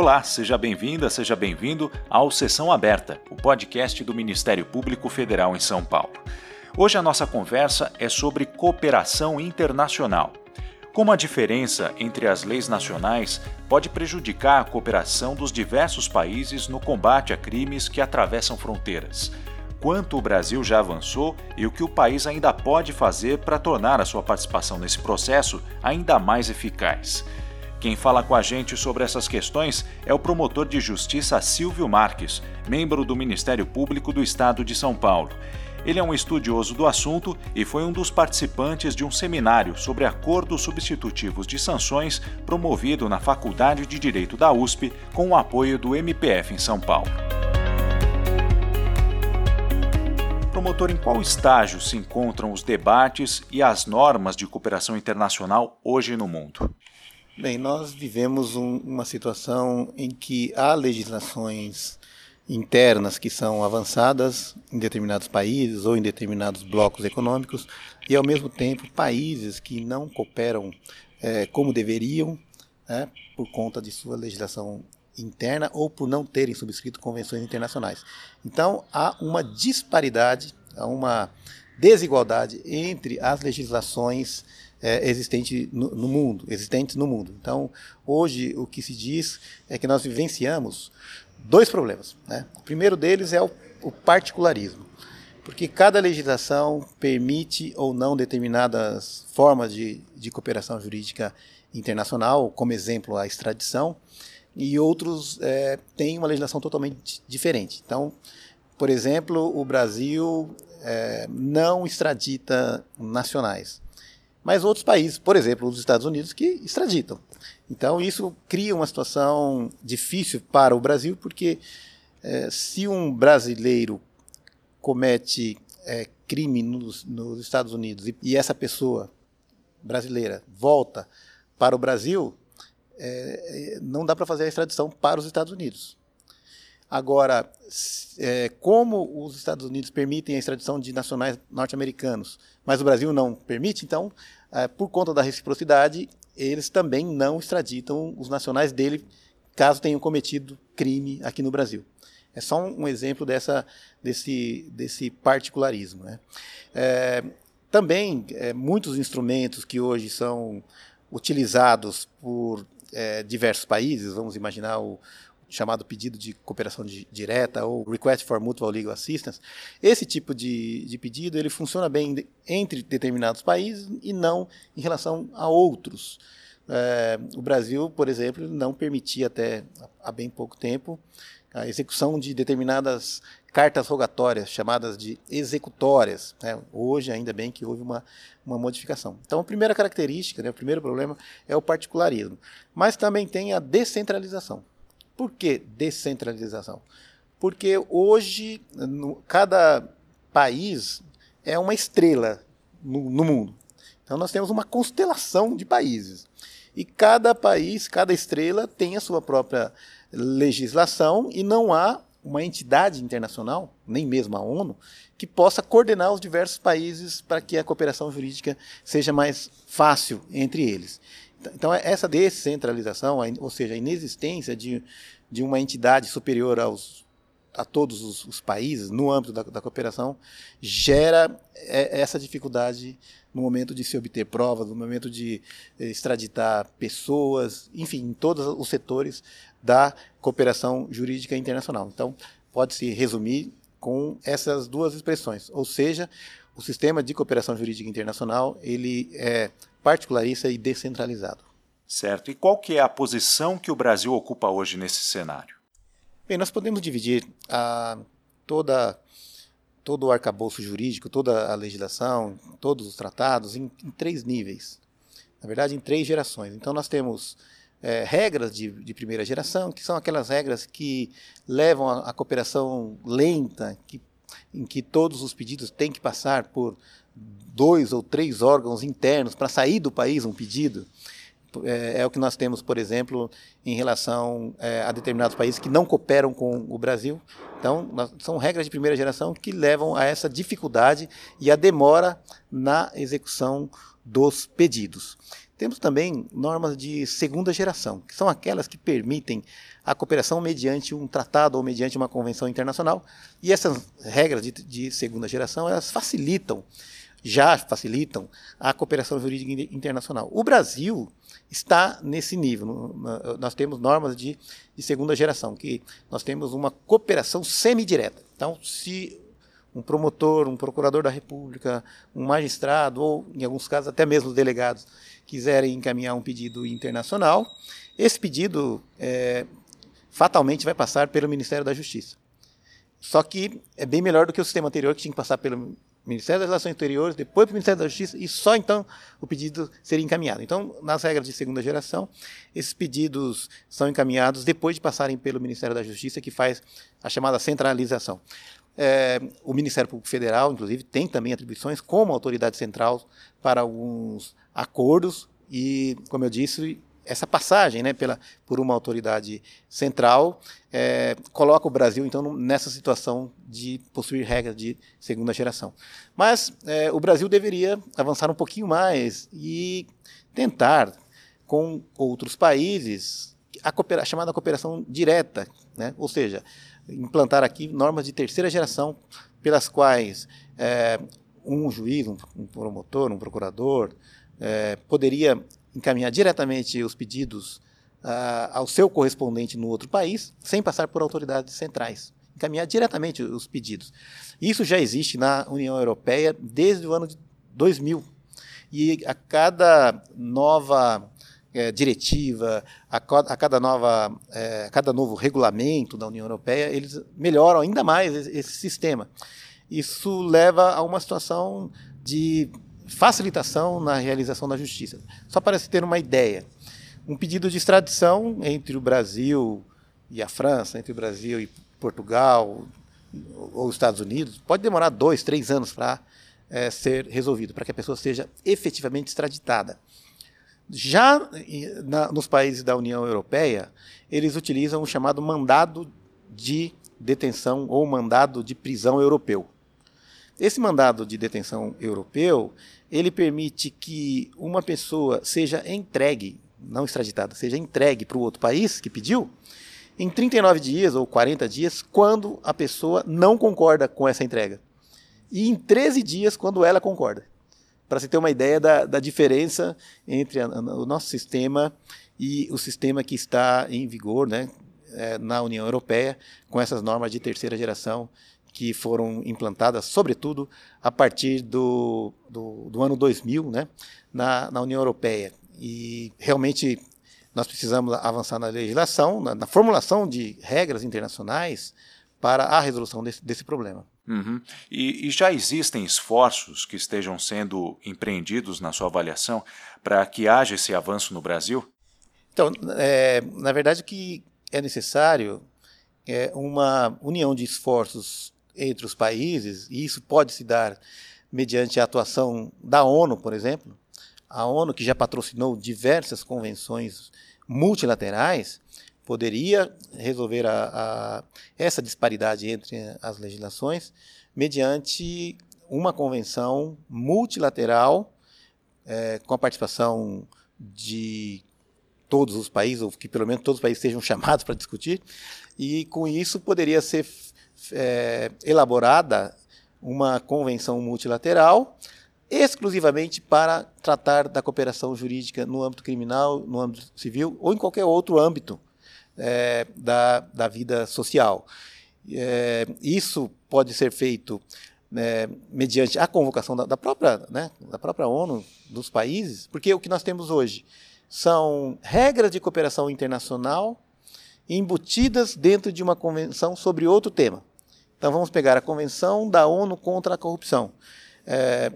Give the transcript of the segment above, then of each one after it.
Olá, seja bem-vinda, seja bem-vindo ao Sessão Aberta, o podcast do Ministério Público Federal em São Paulo. Hoje a nossa conversa é sobre cooperação internacional. Como a diferença entre as leis nacionais pode prejudicar a cooperação dos diversos países no combate a crimes que atravessam fronteiras. Quanto o Brasil já avançou e o que o país ainda pode fazer para tornar a sua participação nesse processo ainda mais eficaz. Quem fala com a gente sobre essas questões é o promotor de justiça Silvio Marques, membro do Ministério Público do Estado de São Paulo. Ele é um estudioso do assunto e foi um dos participantes de um seminário sobre acordos substitutivos de sanções promovido na Faculdade de Direito da USP com o apoio do MPF em São Paulo. Promotor, em qual estágio se encontram os debates e as normas de cooperação internacional hoje no mundo? Bem, nós vivemos um, uma situação em que há legislações internas que são avançadas em determinados países ou em determinados blocos econômicos e, ao mesmo tempo, países que não cooperam é, como deveriam né, por conta de sua legislação interna ou por não terem subscrito convenções internacionais. Então, há uma disparidade, há uma desigualdade entre as legislações é, existente no, no, mundo, existentes no mundo. Então, hoje o que se diz é que nós vivenciamos dois problemas. Né? O primeiro deles é o, o particularismo, porque cada legislação permite ou não determinadas formas de, de cooperação jurídica internacional, como exemplo a extradição, e outros é, têm uma legislação totalmente diferente. Então, por exemplo, o Brasil é, não extradita nacionais mas outros países, por exemplo, os Estados Unidos, que extraditam. Então, isso cria uma situação difícil para o Brasil, porque é, se um brasileiro comete é, crime nos, nos, Estados Unidos e, e, essa pessoa brasileira volta para o Brasil, é, não dá para fazer a extradição para os Estados Unidos. Agora, é, como os Estados Unidos permitem a extradição de nacionais norte-americanos, mas o Brasil não permite, então é, por conta da reciprocidade, eles também não extraditam os nacionais dele caso tenham cometido crime aqui no Brasil. É só um, exemplo dessa, desse, desse particularismo. Né? É, também, é, muitos instrumentos que hoje são utilizados por é, diversos países, vamos imaginar o, chamado pedido de cooperação direta ou Request for Mutual Legal Assistance, esse tipo de, de pedido ele funciona bem entre determinados países e não em relação a outros. É, o Brasil, por exemplo, não permitia até há bem pouco tempo a execução de determinadas cartas rogatórias, chamadas de executórias. Né? Hoje, ainda bem que houve uma, uma modificação. Então, a primeira característica, né, o primeiro problema é o particularismo. Mas também tem a descentralização. Por que descentralização? Porque hoje no, cada país é uma estrela no, no mundo. Então nós temos uma constelação de países. E cada país, cada estrela tem a sua própria legislação e não há uma entidade internacional, nem mesmo a ONU, que possa coordenar os diversos países para que a cooperação jurídica seja mais fácil entre eles. Então, é essa descentralização, ou seja, a inexistência de, de uma entidade superior aos, a todos os, os países no âmbito da, da, cooperação, gera é, essa dificuldade no momento de se obter provas, no momento de eh, extraditar pessoas, enfim, em todos os setores da cooperação jurídica internacional. Então, pode-se resumir com essas duas expressões, ou seja, o sistema de cooperação jurídica internacional ele é particularista e descentralizado. Certo. E qual que é a posição que o Brasil ocupa hoje nesse cenário? Bem, nós podemos dividir a, toda todo o arcabouço jurídico, toda a legislação, todos os tratados em, em três níveis. Na verdade, em três gerações. Então, nós temos é, regras de, de, primeira geração, que são aquelas regras que levam a cooperação lenta, que, em que todos os pedidos têm que passar por dois ou três órgãos internos para sair do país um pedido. É, é, o que nós temos, por exemplo, em relação é, a determinados países que não cooperam com o Brasil. Então, nós, são regras de primeira geração que levam a essa dificuldade e a demora na execução dos pedidos. Temos também normas de segunda geração, que são aquelas que permitem a cooperação mediante um tratado ou mediante uma convenção internacional. E essas regras de, de segunda geração elas facilitam, já facilitam a cooperação jurídica internacional. O Brasil está nesse nível. Nós temos normas de, de segunda geração, que nós temos uma cooperação semidireta. Então, se um promotor, um procurador da República, um magistrado, ou, em alguns casos, até mesmo os delegados, quiserem encaminhar um pedido internacional, esse pedido é, fatalmente vai passar pelo Ministério da Justiça. Só que é bem melhor do que o sistema anterior, que tinha que passar pelo Ministério das Relações Exteriores, depois para o Ministério da Justiça, e só então o pedido seria encaminhado. Então, nas regras de segunda geração, esses pedidos são encaminhados depois de passarem pelo Ministério da Justiça, que faz a chamada centralização. É, o Ministério Público Federal, inclusive, tem também atribuições como autoridade central para alguns acordos e, como eu disse, essa passagem né, pela, por uma autoridade central é, coloca o Brasil, então, nessa situação de possuir regras de segunda geração. Mas é, o Brasil deveria avançar um pouquinho mais e tentar, com outros países, a, a chamada cooperação direta, né? ou seja, implantar aqui normas de terceira geração pelas quais é, um juiz, um, um, promotor, um procurador é, poderia encaminhar diretamente os pedidos ah, ao seu correspondente no outro país, sem passar por autoridades centrais. Encaminhar diretamente os pedidos. Isso já existe na União Europeia desde o ano de 2000. E a cada nova é, diretiva, a, a, cada nova, é, a cada novo regulamento da União Europeia, eles melhoram ainda mais esse, esse sistema. Isso leva a uma situação de facilitação na realização da justiça. Só para se ter uma ideia, um pedido de extradição entre o Brasil e a França, entre o Brasil e Portugal ou os Estados Unidos, pode demorar dois, três anos para é, ser resolvido, para que a pessoa seja efetivamente extraditada. Já na, nos países da União Europeia, eles utilizam o chamado mandado de detenção ou mandado de prisão europeu. Esse mandado de detenção europeu, ele permite que uma pessoa seja entregue, não extraditada, seja entregue para o outro país que pediu, em 39 dias ou 40 dias, quando a pessoa não concorda com essa entrega. E em 13 dias, quando ela concorda para você ter uma ideia da, da diferença entre a, o nosso sistema e o sistema que está em vigor né, é, na União Europeia, com essas normas de terceira geração que foram implantadas, sobretudo, a partir do, do, do ano 2000 né, na, na União Europeia. E realmente nós precisamos avançar na legislação, na, na formulação de regras internacionais para a resolução desse, desse problema. Uhum. E, e, já existem esforços que estejam sendo empreendidos na sua avaliação para que haja esse avanço no Brasil? Então, é, na verdade, o que é necessário é uma união de esforços entre os países, e isso pode se dar mediante a atuação da ONU, por exemplo. A ONU, que já patrocinou diversas convenções multilaterais, poderia resolver a, a, essa disparidade entre as legislações mediante uma convenção multilateral é, com a participação de todos os países, ou que pelo menos todos os países sejam chamados para discutir, e com isso poderia ser é, elaborada uma convenção multilateral exclusivamente para tratar da cooperação jurídica no âmbito criminal, no âmbito civil ou em qualquer outro âmbito é, da, da vida social. É, isso pode ser feito né, mediante a convocação da, da, própria, né, da própria ONU, dos países, porque o que nós temos hoje são regras de cooperação internacional embutidas dentro de uma convenção sobre outro tema. Então vamos pegar a Convenção da ONU contra a Corrupção. É,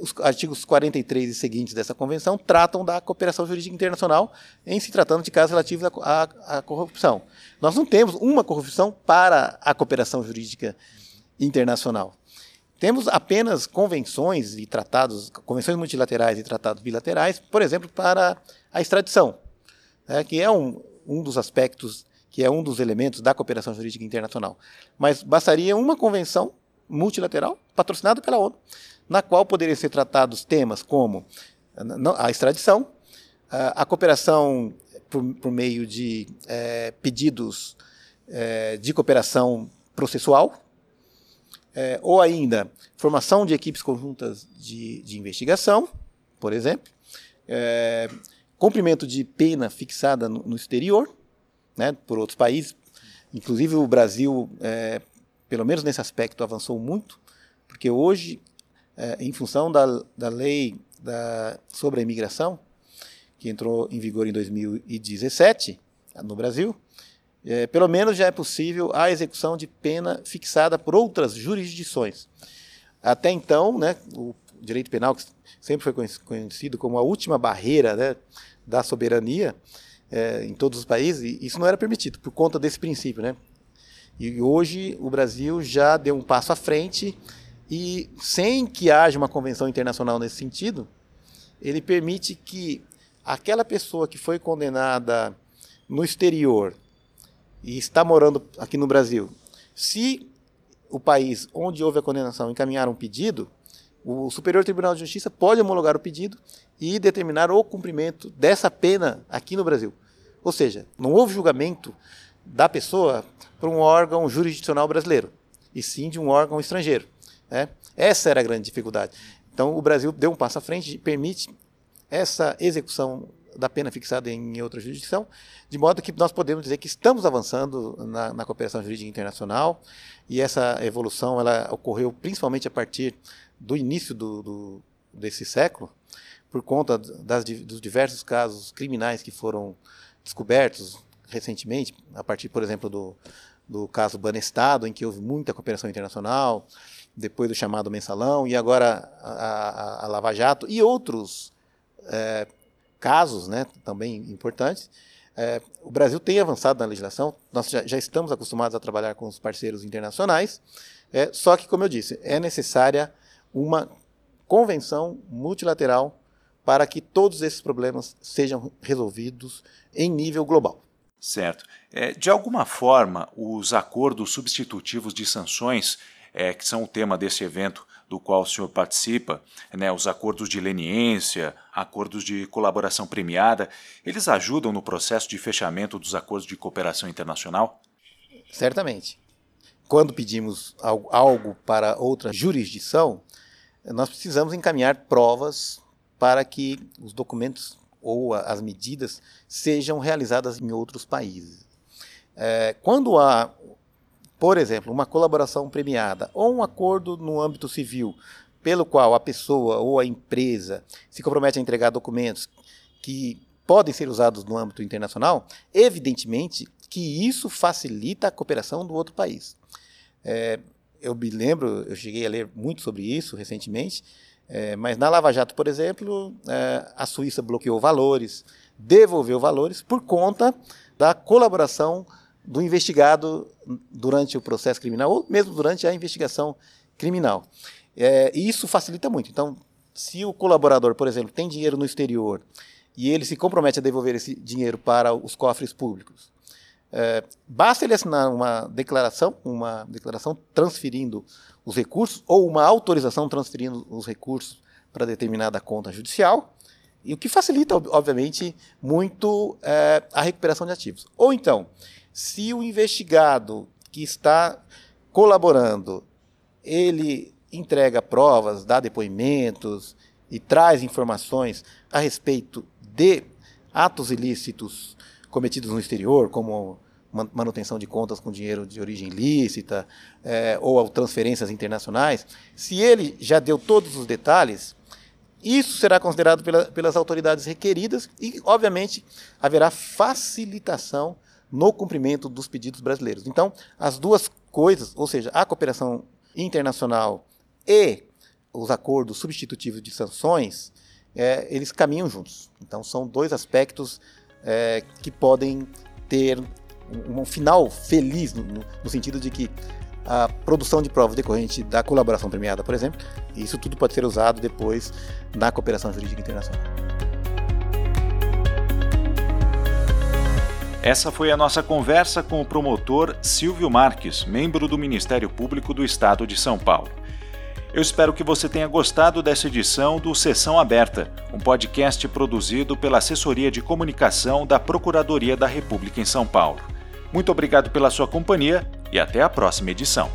os artigos 43 e seguintes dessa convenção tratam da cooperação jurídica internacional em se tratando de casos relativos à, à, à, corrupção. Nós não temos uma corrupção para a cooperação jurídica internacional. Temos apenas convenções e tratados, convenções multilaterais e tratados bilaterais, por exemplo, para a extradição, né, que é um, um dos aspectos, que é um dos elementos da cooperação jurídica internacional. Mas bastaria uma convenção multilateral patrocinada pela ONU na qual poderiam ser tratados temas como a extradição, a cooperação por, por meio de é, pedidos é, de cooperação processual, é, ou ainda formação de equipes conjuntas de, de investigação, por exemplo, cumprimento de pena fixada no, no, exterior, né, por outros países. Inclusive o Brasil, é, pelo menos nesse aspecto, avançou muito, porque hoje, é, em função da, da lei da, sobre a imigração, que entrou em vigor em 2017 no Brasil, é, pelo menos já é possível a execução de pena fixada por outras jurisdições. Até então, né, o direito penal, que sempre foi conhecido como a última barreira né, da soberania é, em todos os países, isso não era permitido por conta desse princípio. Né? E hoje o Brasil já deu um passo à frente e, sem que haja uma convenção internacional nesse sentido, ele permite que aquela pessoa que foi condenada no exterior e está morando aqui no Brasil, se o país onde houve a condenação encaminhar um pedido, o Superior Tribunal de Justiça pode homologar o pedido e determinar o cumprimento dessa pena aqui no Brasil. Ou seja, não houve julgamento da pessoa por um órgão jurisdicional brasileiro, e sim de um órgão estrangeiro. Né? Essa era a grande dificuldade. Então, o Brasil deu um passo à frente e permite essa execução da pena fixada em outra jurisdição, de modo que nós podemos dizer que estamos avançando na, na cooperação jurídica internacional e essa evolução ela ocorreu principalmente a partir do início do, do desse século, por conta das, dos diversos casos criminais que foram descobertos recentemente, a partir, por exemplo, do, do caso Banestado, em que houve muita cooperação internacional, depois do chamado mensalão, e agora a, a, a Lava Jato, e outros é, casos né, também importantes. É, o Brasil tem avançado na legislação, nós já, já, estamos acostumados a trabalhar com os parceiros internacionais, é, só que, como eu disse, é necessária uma convenção multilateral para que todos esses problemas sejam resolvidos em nível global. Certo. É, de alguma forma, os acordos substitutivos de sanções, é, que são o tema desse evento, do qual o senhor participa, né, os acordos de leniência, acordos de colaboração premiada, eles ajudam no processo de fechamento dos acordos de cooperação internacional? Certamente. Quando pedimos algo para outra jurisdição, nós precisamos encaminhar provas para que os documentos ou as medidas sejam realizadas em outros países. É, quando há por exemplo, uma colaboração premiada ou um acordo no âmbito civil, pelo qual a pessoa ou a empresa se compromete a entregar documentos que podem ser usados no âmbito internacional, evidentemente que isso facilita a cooperação do outro país. É, eu me lembro, eu cheguei a ler muito sobre isso recentemente, é, mas na Lava Jato, por exemplo, é, a Suíça bloqueou valores, devolveu valores por conta da colaboração do investigado durante o processo criminal ou mesmo durante a investigação criminal. É, e isso facilita muito. Então, se o colaborador, por exemplo, tem dinheiro no exterior e ele se compromete a devolver esse dinheiro para os cofres públicos, é, basta ele assinar uma declaração, uma declaração transferindo os recursos ou uma autorização transferindo os recursos para determinada conta judicial, e o que facilita, obviamente, muito é, a recuperação de ativos. Ou então, se o investigado que está colaborando, ele entrega provas, dá depoimentos e traz informações a respeito de atos ilícitos cometidos no exterior, como manutenção de contas com dinheiro de origem ilícita é, ou transferências internacionais, se ele já deu todos os detalhes, isso será considerado pela, pelas autoridades requeridas e, obviamente, haverá facilitação no cumprimento dos pedidos brasileiros. Então, as duas coisas, ou seja, a cooperação internacional e os acordos substitutivos de sanções, é, eles caminham juntos. Então, são dois aspectos é, que podem ter um, um final feliz, no, no, sentido de que a produção de provas decorrente da colaboração premiada, por exemplo, isso tudo pode ser usado depois na cooperação jurídica internacional. Essa foi a nossa conversa com o promotor Silvio Marques, membro do Ministério Público do Estado de São Paulo. Eu espero que você tenha gostado dessa edição do Sessão Aberta, um podcast produzido pela Assessoria de Comunicação da Procuradoria da República em São Paulo. Muito obrigado pela sua companhia e até a próxima edição.